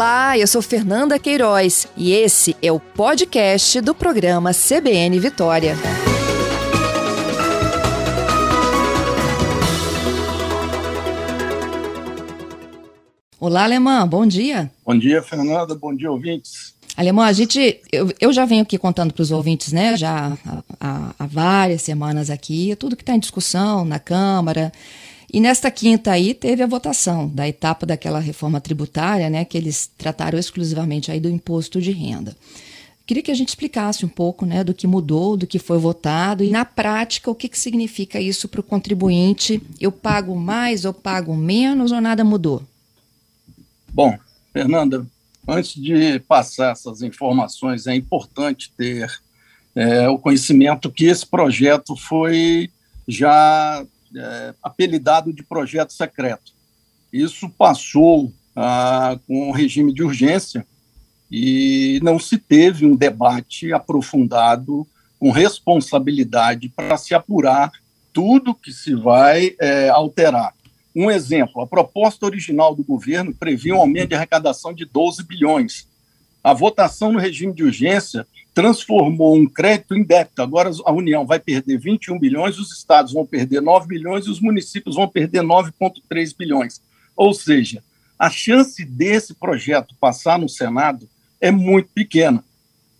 Olá, eu sou Fernanda Queiroz e esse é o podcast do programa CBN Vitória. Olá, Alemã, bom dia. Bom dia, Fernanda, bom dia, ouvintes. Alemão, a gente, eu, eu já venho aqui contando para os ouvintes, né, já há, há, várias semanas aqui, tudo que está em discussão na Câmara. E nesta quinta aí teve a votação da etapa daquela reforma tributária, né, que eles trataram exclusivamente aí do imposto de renda. Queria que a gente explicasse um pouco, né, do que mudou, do que foi votado e na prática o que, que significa isso para o contribuinte. Eu pago mais ou pago menos ou nada mudou? Bom, Fernanda, antes de passar essas informações, é importante ter é, o conhecimento que esse projeto foi já é, apelidado de projeto secreto. Isso passou ah, com o regime de urgência e não se teve um debate aprofundado com responsabilidade para se apurar tudo que se vai é, alterar. Um exemplo: a proposta original do governo previa um aumento de arrecadação de 12 bilhões. A votação no regime de urgência transformou um crédito em débito. Agora a União vai perder 21 bilhões, os estados vão perder 9 bilhões e os municípios vão perder 9,3 bilhões. Ou seja, a chance desse projeto passar no Senado é muito pequena.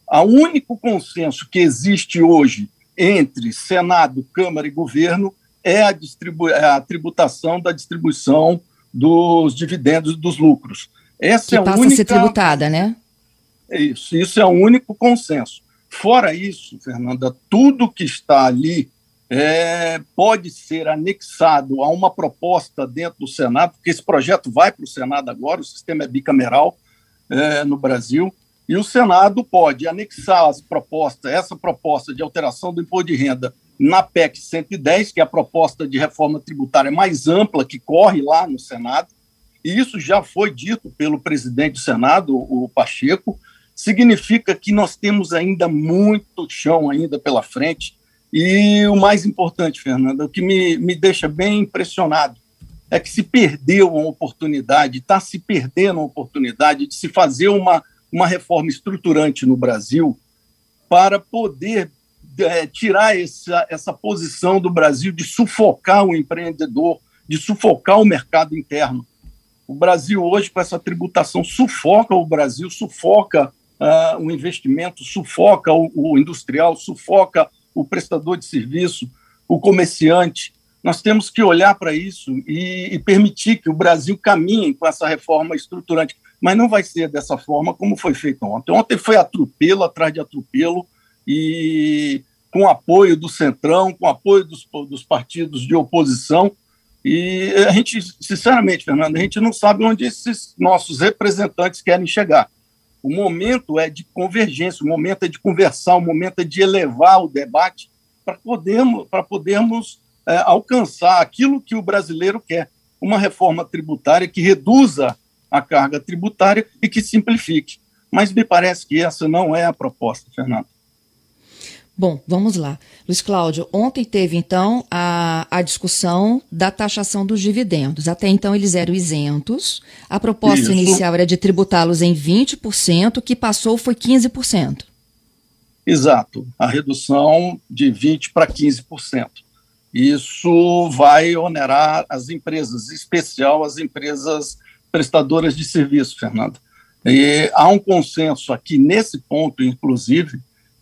O único consenso que existe hoje entre Senado, Câmara e governo é a, é a tributação da distribuição dos dividendos e dos lucros. Essa que é passa única... a ser tributada, né? É isso, isso é o único consenso. Fora isso, Fernanda, tudo que está ali é, pode ser anexado a uma proposta dentro do Senado, porque esse projeto vai para o Senado agora, o sistema é bicameral é, no Brasil, e o Senado pode anexar as propostas, essa proposta de alteração do imposto de renda na PEC 110, que é a proposta de reforma tributária mais ampla que corre lá no Senado, e isso já foi dito pelo presidente do Senado, o Pacheco, significa que nós temos ainda muito chão ainda pela frente, e o mais importante, Fernanda, o que me, me deixa bem impressionado é que se perdeu uma oportunidade, está se perdendo uma oportunidade de se fazer uma, uma reforma estruturante no Brasil para poder é, tirar essa, essa posição do Brasil de sufocar o empreendedor, de sufocar o mercado interno. O Brasil hoje, com essa tributação, sufoca o Brasil, sufoca uh, o investimento, sufoca o, o industrial, sufoca o prestador de serviço, o comerciante. Nós temos que olhar para isso e, e, permitir que o Brasil caminhe com essa reforma estruturante. Mas não vai ser dessa forma como foi feito ontem. Ontem foi atropelo atrás de atropelo e com apoio do Centrão, com apoio dos, dos partidos de oposição. E a gente, sinceramente, Fernando, a gente não sabe onde esses nossos representantes querem chegar. O momento é de convergência, o momento é de conversar, o momento é de elevar o debate para podermos, para podermos é, alcançar aquilo que o brasileiro quer: uma reforma tributária que reduza a carga tributária e que simplifique. Mas me parece que essa não é a proposta, Fernando. Bom, vamos lá. Luiz Cláudio, ontem teve então a, a discussão da taxação dos dividendos. Até então eles eram isentos. A proposta Isso. inicial era de tributá-los em 20%, que passou foi 15%. Exato, a redução de 20% para 15%. Isso vai onerar as empresas, em especial as empresas prestadoras de serviço, Fernando. E há um consenso aqui nesse ponto, inclusive,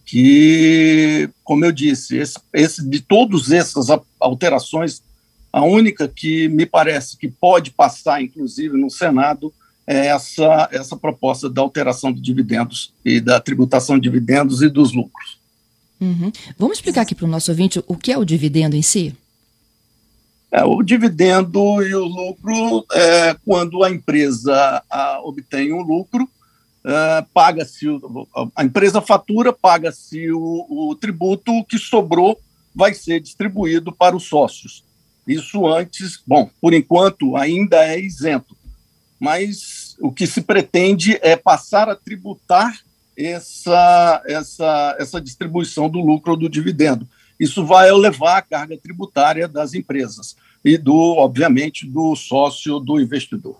que, como eu disse, esse, esse, de todas essas alterações, a única que me parece que pode passar, inclusive, no Senado, é essa, essa proposta da alteração de dividendos e da tributação de dividendos e dos lucros. Uhum. Vamos explicar aqui para o nosso ouvinte o que é o dividendo em si? É, o dividendo e o lucro é quando a empresa a, obtém um lucro uh, paga-se, a empresa fatura, paga-se o, o tributo, o que sobrou vai ser distribuído para os sócios. Isso antes, bom, por enquanto ainda é isento, mas o que se pretende é passar a tributar essa, essa, essa distribuição do lucro ou do dividendo. Isso vai elevar a carga tributária das empresas e do, obviamente, do sócio do investidor.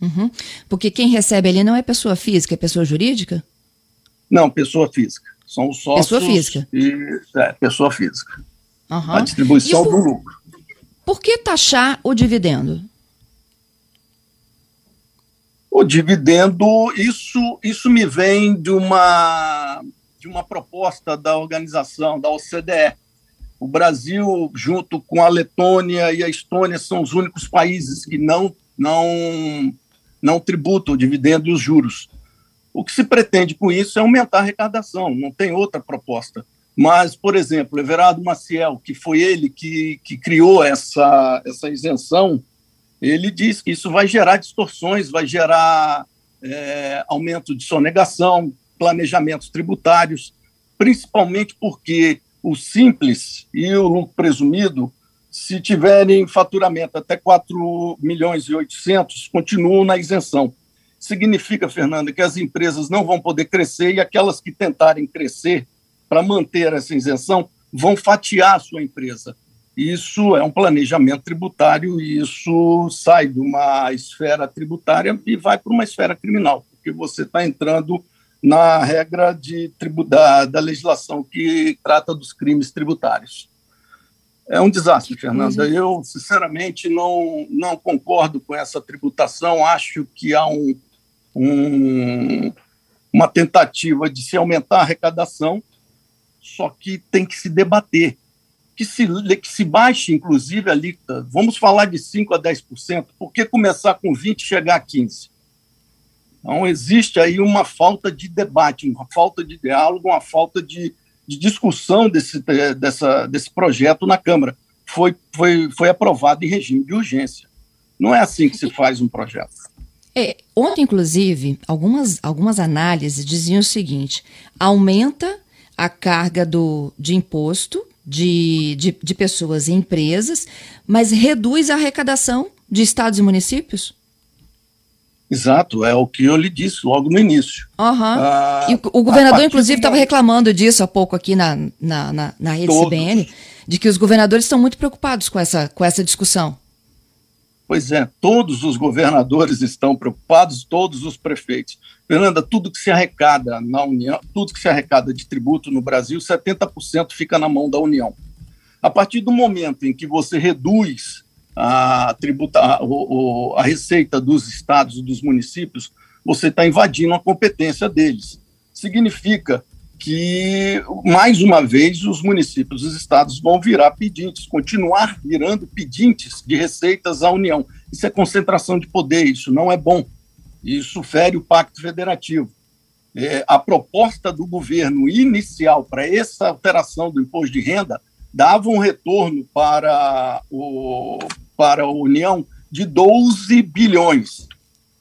Uhum. Porque quem recebe ali não é pessoa física, é pessoa jurídica? Não, pessoa física. São os sócios. Pessoa física. E, é, pessoa física. Uhum. A distribuição por, do lucro. Por que taxar o dividendo? O dividendo, isso, isso me vem de uma, de uma proposta da organização, da OCDE. O Brasil, junto com a Letônia e a Estônia, são os únicos países que não, não, não tributam o dividendo e os juros. O que se pretende com isso é aumentar a arrecadação, não tem outra proposta. Mas, por exemplo, Everardo Maciel, que foi ele que, que criou essa, essa isenção, ele diz que isso vai gerar distorções, vai gerar é, aumento de sonegação, planejamentos tributários, principalmente porque o simples e o lucro presumido, se tiverem faturamento até 4 milhões e 800, continuam na isenção significa, Fernanda, que as empresas não vão poder crescer e aquelas que tentarem crescer para manter essa isenção vão fatiar a sua empresa. Isso é um planejamento tributário e isso sai de uma esfera tributária e vai para uma esfera criminal, porque você está entrando na regra de da, da legislação que trata dos crimes tributários. É um desastre, Fernanda. Uhum. Eu, sinceramente, não, não concordo com essa tributação. Acho que há um, um, uma tentativa de se aumentar a arrecadação, só que tem que se debater. Que se, que se baixe, inclusive, a alíquota. Vamos falar de 5% a 10%. Por que começar com 20% e chegar a 15%? Então, existe aí uma falta de debate, uma falta de diálogo, uma falta de, de discussão desse, dessa, desse projeto na Câmara. Foi, foi, foi aprovado em regime de urgência. Não é assim que se faz um projeto. É, ontem, inclusive, algumas, algumas análises diziam o seguinte: aumenta a carga do, de imposto de, de, de pessoas e empresas, mas reduz a arrecadação de estados e municípios? Exato, é o que eu lhe disse logo no início. Uhum. Ah, e o, o governador, inclusive, estava reclamando disso há pouco aqui na, na, na, na rede Todos. CBN, de que os governadores estão muito preocupados com essa, com essa discussão. Pois é, todos os governadores estão preocupados, todos os prefeitos. Fernanda, tudo que se arrecada na União, tudo que se arrecada de tributo no Brasil, 70% fica na mão da União. A partir do momento em que você reduz a, tributa, a, a receita dos estados dos municípios, você está invadindo a competência deles. Significa que, mais uma vez, os municípios, os estados vão virar pedintes, continuar virando pedintes de receitas à União. Isso é concentração de poder, isso não é bom. Isso fere o Pacto Federativo. É, a proposta do governo inicial para essa alteração do imposto de renda dava um retorno para, o, para a União de 12 bilhões.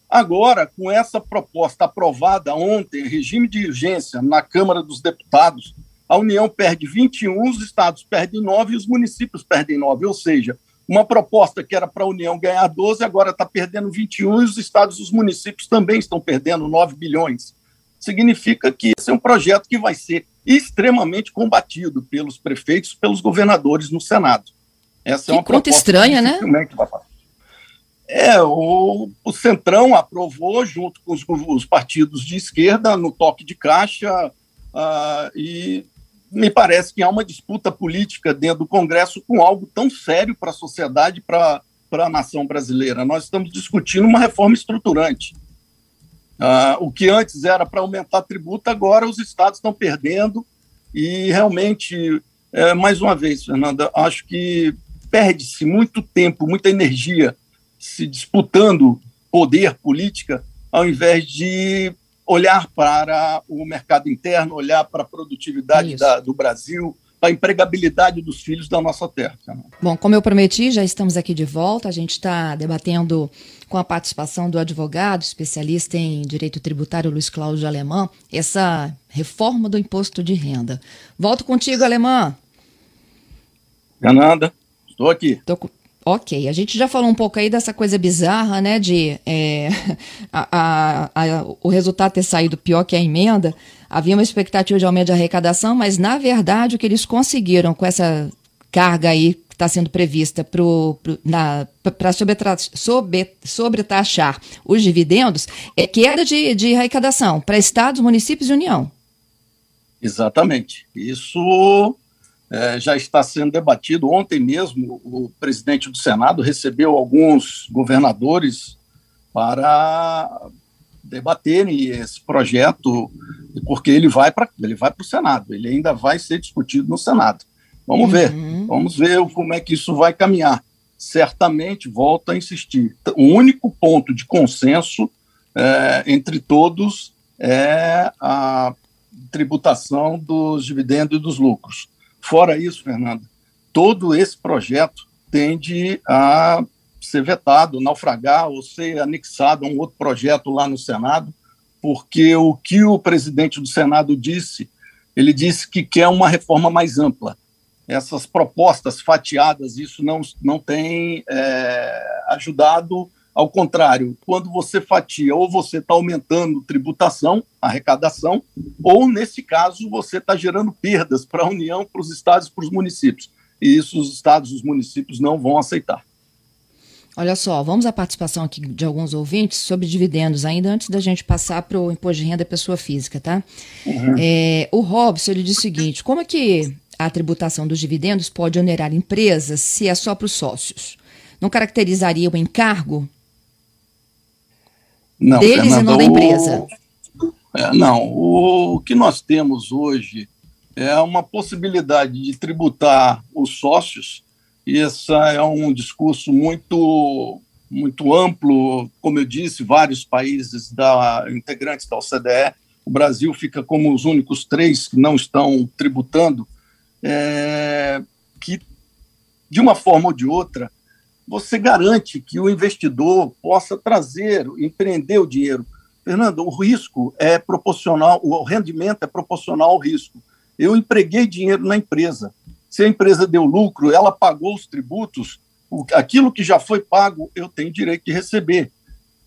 Agora, com essa proposta aprovada ontem, regime de urgência na Câmara dos Deputados, a União perde 21, os estados perdem 9 e os municípios perdem 9. Ou seja, uma proposta que era para a União ganhar 12, agora está perdendo 21 e os estados e os municípios também estão perdendo 9 bilhões. Significa que esse é um projeto que vai ser extremamente combatido pelos prefeitos, pelos governadores no Senado. Essa que é uma conta estranha, né? Vai é, o, o Centrão aprovou, junto com os, os, partidos de esquerda, no toque de caixa, uh, e me parece que há uma disputa política dentro do Congresso com algo tão sério para a sociedade, para a nação brasileira. Nós estamos discutindo uma reforma estruturante. Uh, o que antes era para aumentar tributo, agora os estados estão perdendo, e realmente, é, mais uma vez, Fernanda, acho que perde-se muito tempo, muita energia se disputando poder, política, ao invés de olhar para o mercado interno, olhar para a produtividade da, do Brasil, para a empregabilidade dos filhos da nossa terra. Bom, como eu prometi, já estamos aqui de volta. A gente está debatendo com a participação do advogado, especialista em direito tributário, Luiz Cláudio Alemão, essa reforma do imposto de renda. Volto contigo, Alemão. Fernanda, estou aqui. Tô, Ok, a gente já falou um pouco aí dessa coisa bizarra, né, de é, a, a, a, o resultado ter saído pior que a emenda. Havia uma expectativa de aumento de arrecadação, mas na verdade o que eles conseguiram com essa carga aí está sendo prevista para sobre, sobretaxar os dividendos é queda de, de arrecadação para estados, municípios e União. Exatamente. Isso é, já está sendo debatido. Ontem mesmo, o presidente do Senado recebeu alguns governadores para debaterem esse projeto, porque ele vai para ele vai para o Senado, ele ainda vai ser discutido no Senado. Vamos uhum. ver, vamos ver como é que isso vai caminhar. Certamente, volto a insistir, o único ponto de consenso é, entre todos é a tributação dos dividendos e dos lucros. Fora isso, Fernando, todo esse projeto tende a ser vetado, naufragar ou ser anexado a um outro projeto lá no Senado, porque o que o presidente do Senado disse, ele disse que quer uma reforma mais ampla. Essas propostas fatiadas, isso não, não tem é, ajudado, ao contrário, quando você fatia, ou você está aumentando tributação, arrecadação, ou, nesse caso, você está gerando perdas para a União, para os estados e para os municípios. E isso os estados e os municípios não vão aceitar. Olha só, vamos à participação aqui de alguns ouvintes sobre dividendos, ainda antes da gente passar para o imposto de renda pessoa física, tá? Uhum. É, o Robson ele diz o seguinte: como é que a tributação dos dividendos pode onerar empresas se é só para os sócios? Não caracterizaria o encargo não, deles Fernanda, e não da empresa? O, é, não, o que nós temos hoje é uma possibilidade de tributar os sócios e esse é um discurso muito muito amplo, como eu disse, vários países da, integrantes da OCDE, o Brasil fica como os únicos três que não estão tributando, é, que de uma forma ou de outra você garante que o investidor possa trazer, empreender o dinheiro. Fernando, o risco é proporcional, o rendimento é proporcional ao risco. Eu empreguei dinheiro na empresa, se a empresa deu lucro, ela pagou os tributos, aquilo que já foi pago, eu tenho direito de receber.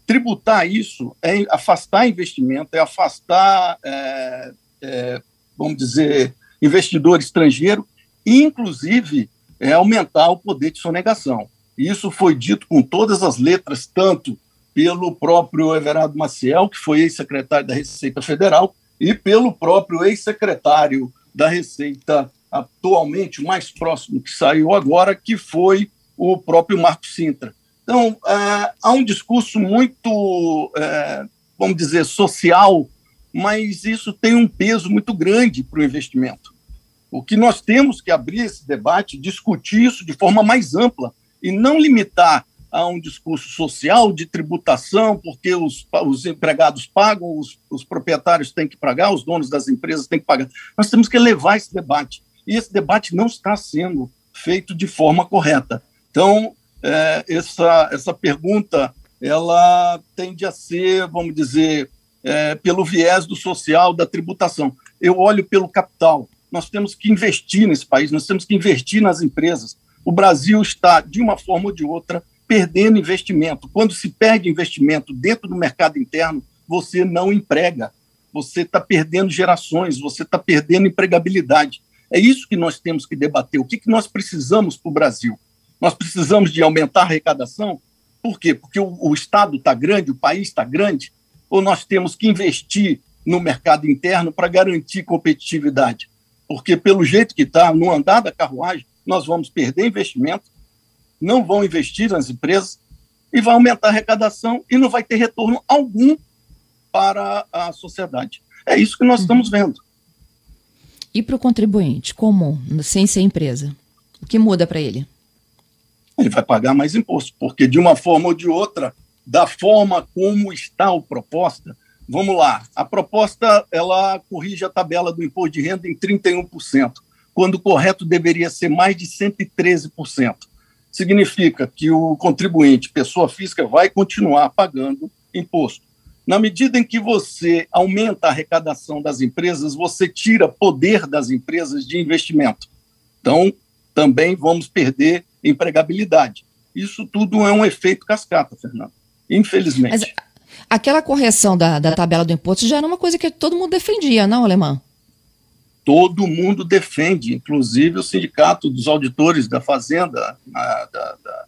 Tributar isso é afastar investimento, é afastar, é, é, vamos dizer, investidor estrangeiro, inclusive, é aumentar o poder de sonegação. Isso foi dito com todas as letras, tanto pelo próprio Everardo Maciel, que foi ex-secretário da Receita Federal, e pelo próprio ex-secretário da Receita atualmente mais próximo que saiu agora, que foi o próprio Marco Sintra. Então, é, há um discurso muito, é, vamos dizer, social, mas isso tem um peso muito grande para o investimento. O que nós temos que abrir esse debate, discutir isso de forma mais ampla e não limitar a um discurso social de tributação, porque os, os empregados pagam, os, os proprietários têm que pagar, os donos das empresas têm que pagar. Nós temos que levar esse debate e esse debate não está sendo feito de forma correta. Então, é, essa, essa pergunta ela tende a ser, vamos dizer, é, pelo viés do social, da tributação. Eu olho pelo capital. Nós temos que investir nesse país, nós temos que investir nas empresas. O Brasil está, de uma forma ou de outra, perdendo investimento. Quando se perde investimento dentro do mercado interno, você não emprega. Você está perdendo gerações, você está perdendo empregabilidade. É isso que nós temos que debater. O que, que nós precisamos para o Brasil? Nós precisamos de aumentar a arrecadação? Por quê? Porque o, o Estado está grande, o país está grande? Ou nós temos que investir no mercado interno para garantir competitividade? Porque, pelo jeito que está, no andar da carruagem, nós vamos perder investimento, não vão investir nas empresas e vai aumentar a arrecadação e não vai ter retorno algum para a sociedade. É isso que nós uhum. estamos vendo. E para o contribuinte comum, sem ser empresa, o que muda para ele? Ele vai pagar mais imposto, porque de uma forma ou de outra, da forma como está a proposta, vamos lá, a proposta ela corrige a tabela do imposto de renda em 31%, quando o correto deveria ser mais de 113%. Significa que o contribuinte, pessoa física, vai continuar pagando imposto. Na medida em que você aumenta a arrecadação das empresas, você tira poder das empresas de investimento. Então, também vamos perder empregabilidade. Isso tudo é um efeito cascata, Fernando. Infelizmente. Mas aquela correção da, da tabela do imposto já era uma coisa que todo mundo defendia, não, Alemão? Todo mundo defende, inclusive o Sindicato dos Auditores da Fazenda, da, da,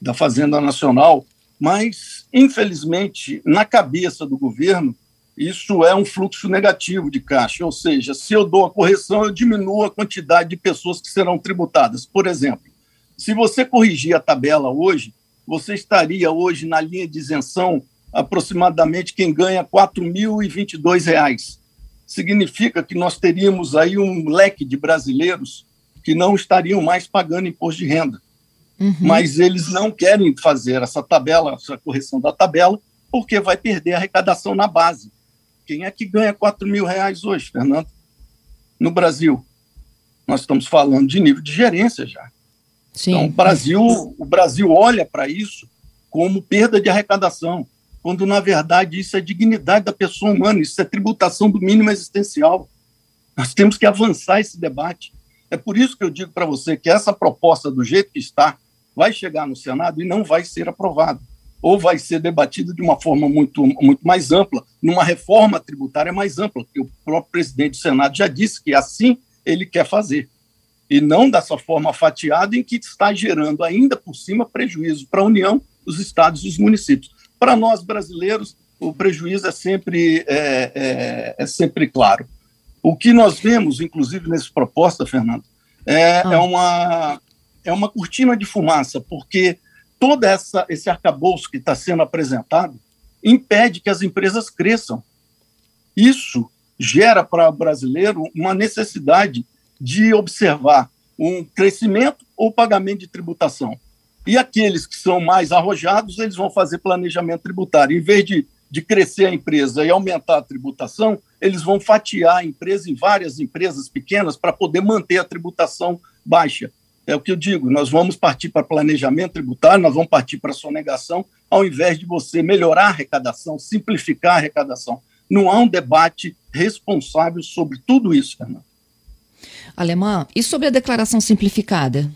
da Fazenda Nacional, mas, infelizmente, na cabeça do governo, isso é um fluxo negativo de caixa, ou seja, se eu dou a correção, eu diminuo a quantidade de pessoas que serão tributadas. Por exemplo, se você corrigir a tabela hoje, você estaria hoje na linha de isenção aproximadamente quem ganha R$ 4.022 significa que nós teríamos aí um leque de brasileiros que não estariam mais pagando imposto de renda. Uhum. Mas eles não querem fazer essa tabela, essa correção da tabela, porque vai perder a arrecadação na base. Quem é que ganha 4 mil reais hoje, Fernando? No Brasil. Nós estamos falando de nível de gerência já. Sim. Então, o Brasil, o Brasil olha para isso como perda de arrecadação quando na verdade isso é dignidade da pessoa humana, isso é tributação do mínimo existencial. Nós temos que avançar esse debate. É por isso que eu digo para você que essa proposta, do jeito que está, vai chegar no Senado e não vai ser aprovada. Ou vai ser debatida de uma forma muito, muito mais ampla, numa reforma tributária mais ampla, que o próprio presidente do Senado já disse que assim ele quer fazer. E não dessa forma fatiada em que está gerando ainda por cima prejuízo para a União, os estados e os municípios. Para nós brasileiros, o prejuízo é sempre, é, é, é, sempre claro. O que nós vemos, inclusive nessa proposta, Fernando, é, ah. é, uma, é uma cortina de fumaça, porque todo essa, esse arcabouço que está sendo apresentado impede que as empresas cresçam. Isso gera para o brasileiro uma necessidade de observar um crescimento ou pagamento de tributação. E aqueles que são mais arrojados, eles vão fazer planejamento tributário. Em vez de, de crescer a empresa e aumentar a tributação, eles vão fatiar a empresa em várias empresas pequenas para poder manter a tributação baixa. É o que eu digo, nós vamos partir para planejamento tributário, nós vamos partir para sonegação, ao invés de você melhorar a arrecadação, simplificar a arrecadação. Não há um debate responsável sobre tudo isso, Fernando. Alemã, e sobre a declaração simplificada?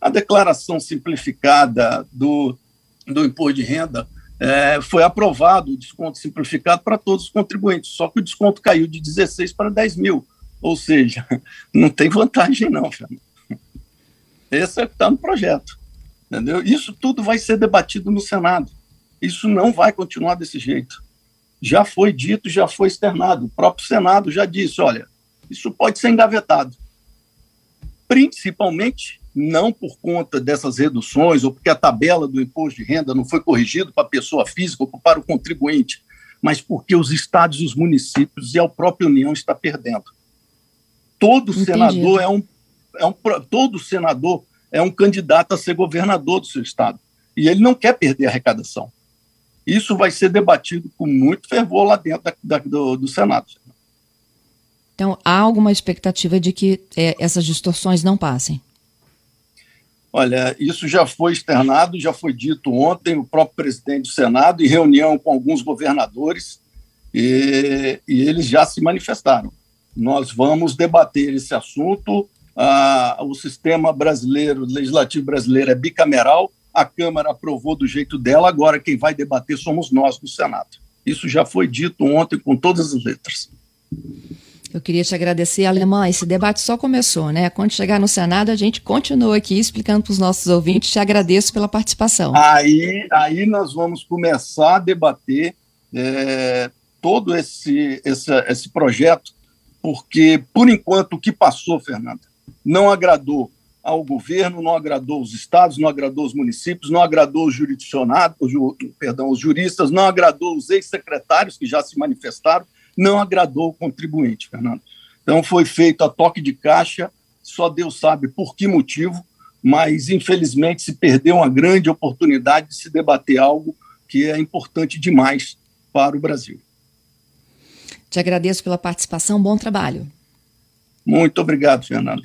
A declaração simplificada do, do imposto de renda é, foi aprovado o desconto simplificado para todos os contribuintes, só que o desconto caiu de 16 para 10 mil. Ou seja, não tem vantagem, não, Fernando. Esse é o que está no projeto. Entendeu? Isso tudo vai ser debatido no Senado. Isso não vai continuar desse jeito. Já foi dito, já foi externado. O próprio Senado já disse: olha, isso pode ser engavetado. Principalmente não por conta dessas reduções ou porque a tabela do imposto de renda não foi corrigida para a pessoa física ou para o contribuinte, mas porque os estados e os municípios e a própria União está perdendo. Todo Entendi. senador é um, é um todo senador é um candidato a ser governador do seu estado e ele não quer perder a arrecadação. Isso vai ser debatido com muito fervor lá dentro da, da, do, do Senado. Então, há alguma expectativa de que é, essas distorções não passem? Olha, isso já foi externado, já foi dito ontem, o próprio presidente do Senado, em reunião com alguns governadores, e, e eles já se manifestaram. Nós vamos debater esse assunto. Ah, o sistema brasileiro, o legislativo brasileiro é bicameral, a Câmara aprovou do jeito dela, agora quem vai debater somos nós do Senado. Isso já foi dito ontem com todas as letras. Eu queria te agradecer, Alemã. Esse debate só começou, né? Quando chegar no Senado, a gente continua aqui explicando para os nossos ouvintes. Te agradeço pela participação. Aí, aí nós vamos começar a debater é, todo esse, esse, esse projeto, porque, por enquanto, o que passou, Fernanda, não agradou ao governo, não agradou os estados, não agradou os municípios, não agradou os jurisdicionados, perdão, os juristas, não agradou os ex-secretários que já se manifestaram não agradou o contribuinte, Fernando. Então foi feito a toque de caixa, só Deus sabe por que motivo, mas infelizmente se perdeu uma grande oportunidade de se debater algo que é importante demais para o Brasil. Te agradeço pela participação, bom trabalho. Muito obrigado, Fernando.